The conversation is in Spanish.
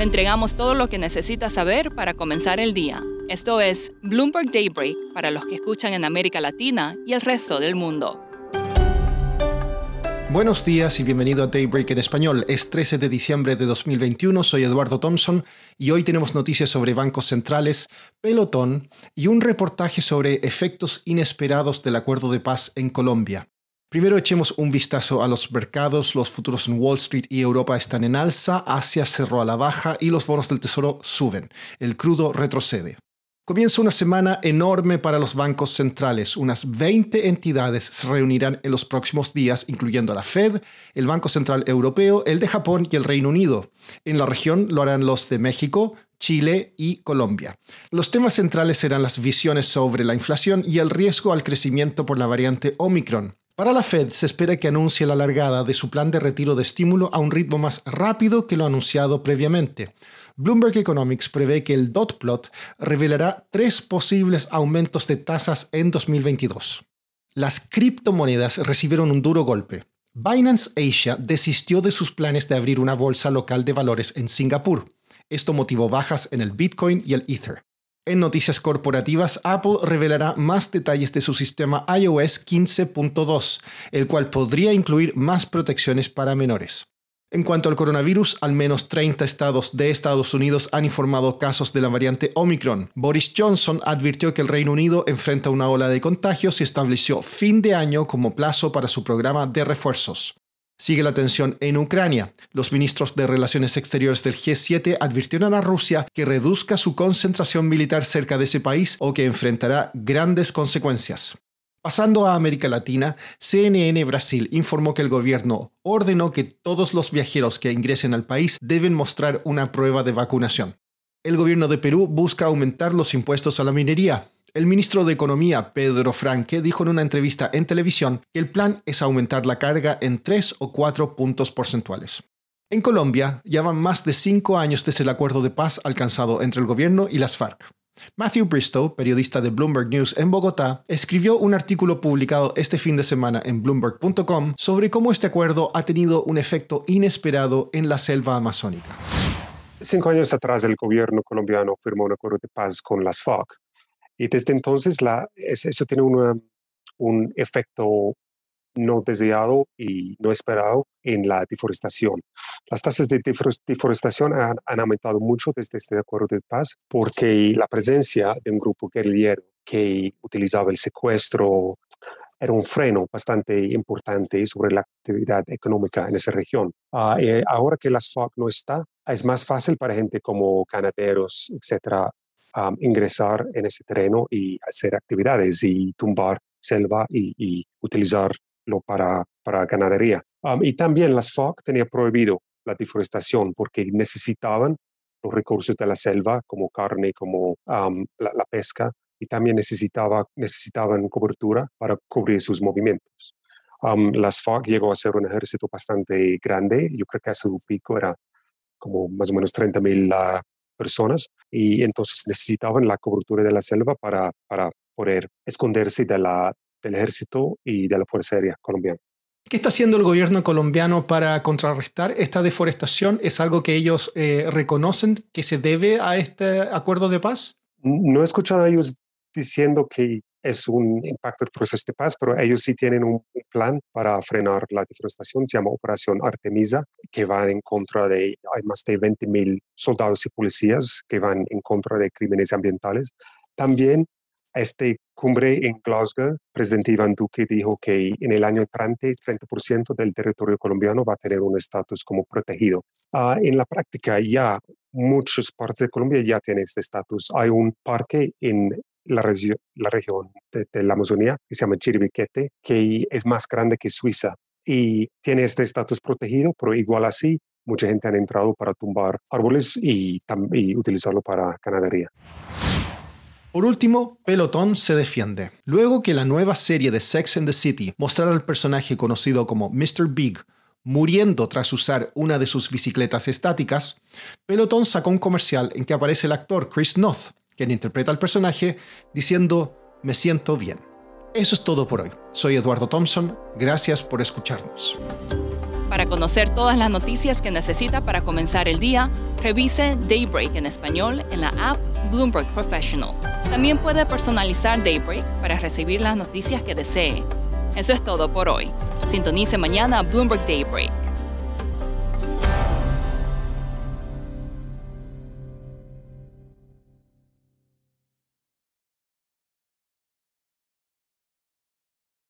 Le entregamos todo lo que necesita saber para comenzar el día. Esto es Bloomberg Daybreak para los que escuchan en América Latina y el resto del mundo. Buenos días y bienvenido a Daybreak en español. Es 13 de diciembre de 2021, soy Eduardo Thompson y hoy tenemos noticias sobre bancos centrales, pelotón y un reportaje sobre efectos inesperados del acuerdo de paz en Colombia. Primero echemos un vistazo a los mercados. Los futuros en Wall Street y Europa están en alza, Asia cerró a la baja y los bonos del tesoro suben. El crudo retrocede. Comienza una semana enorme para los bancos centrales. Unas 20 entidades se reunirán en los próximos días, incluyendo la Fed, el Banco Central Europeo, el de Japón y el Reino Unido. En la región lo harán los de México, Chile y Colombia. Los temas centrales serán las visiones sobre la inflación y el riesgo al crecimiento por la variante Omicron. Para la Fed se espera que anuncie la largada de su plan de retiro de estímulo a un ritmo más rápido que lo anunciado previamente. Bloomberg Economics prevé que el dot plot revelará tres posibles aumentos de tasas en 2022. Las criptomonedas recibieron un duro golpe. Binance Asia desistió de sus planes de abrir una bolsa local de valores en Singapur. Esto motivó bajas en el Bitcoin y el Ether. En noticias corporativas, Apple revelará más detalles de su sistema iOS 15.2, el cual podría incluir más protecciones para menores. En cuanto al coronavirus, al menos 30 estados de Estados Unidos han informado casos de la variante Omicron. Boris Johnson advirtió que el Reino Unido enfrenta una ola de contagios y estableció fin de año como plazo para su programa de refuerzos. Sigue la tensión en Ucrania. Los ministros de Relaciones Exteriores del G7 advirtieron a Rusia que reduzca su concentración militar cerca de ese país o que enfrentará grandes consecuencias. Pasando a América Latina, CNN Brasil informó que el gobierno ordenó que todos los viajeros que ingresen al país deben mostrar una prueba de vacunación. El gobierno de Perú busca aumentar los impuestos a la minería. El ministro de Economía, Pedro Franque, dijo en una entrevista en televisión que el plan es aumentar la carga en tres o cuatro puntos porcentuales. En Colombia, ya van más de cinco años desde el acuerdo de paz alcanzado entre el gobierno y las FARC. Matthew Bristow, periodista de Bloomberg News en Bogotá, escribió un artículo publicado este fin de semana en bloomberg.com sobre cómo este acuerdo ha tenido un efecto inesperado en la selva amazónica. Cinco años atrás el gobierno colombiano firmó un acuerdo de paz con las FARC y desde entonces la, eso tiene un efecto no deseado y no esperado en la deforestación. Las tasas de deforestación han, aumentado mucho desde este acuerdo de paz porque la presencia de un grupo guerrillero que utilizaba el secuestro era un freno bastante importante sobre la actividad económica en esa región. Eh, ahora que las FARC no está, es más fácil para gente como ganaderos, etcétera, ingresar en ese terreno y hacer actividades y tumbar selva y, utilizarlo para, para ganadería. y también las FARC tenía prohibido la deforestación porque necesitaban los recursos de la selva como carne, como la, pesca y también necesitaba, necesitaban cobertura para cubrir sus movimientos. las FARC llegó a ser un ejército bastante grande, yo creo que a su pico era como más o menos 30 mil ah, personas y entonces necesitaban la cobertura de la selva para, para poder esconderse de la, del ejército y de la Fuerza Aérea colombiana. ¿Qué está haciendo el gobierno colombiano para contrarrestar esta deforestación? ¿Es algo que ellos eh, reconocen que se debe a este acuerdo de paz? No he escuchado a ellos diciendo que es un impacto del proceso de paz, pero ellos sí tienen un plan para frenar la deforestación, se llama Operación Artemisa, que va en contra de, hay más de 20 mil soldados y policías que van en contra de crímenes ambientales. También este cumbre en Glasgow, presidente Iván Duque dijo que en el año entrante 30% del territorio colombiano va a tener un estatus como protegido. Ah, en la práctica ya muchas partes de Colombia ya tienen este estatus. Hay un parque en la, la región de, la Amazonía, que se llama Chiribiquete, que es más grande que Suiza y tiene este estatus protegido, pero igual así, mucha gente ha entrado para tumbar árboles y, y utilizarlo para ganadería. Por último, Pelotón se defiende. Luego que la nueva serie de Sex and the City mostrara al personaje conocido como Mr. Big muriendo tras usar una de sus bicicletas estáticas, Pelotón sacó un comercial en que aparece el actor Chris Noth, quien interpreta al personaje, diciendo, me siento bien. Eso es todo por hoy. Soy Eduardo Thompson, gracias por escucharnos. Para conocer todas las noticias que necesita para comenzar el día, Revise Daybreak en español en la app Bloomberg Professional. También puede personalizar Daybreak para recibir las noticias que desee. Eso es todo por hoy. Sintonice mañana Bloomberg Daybreak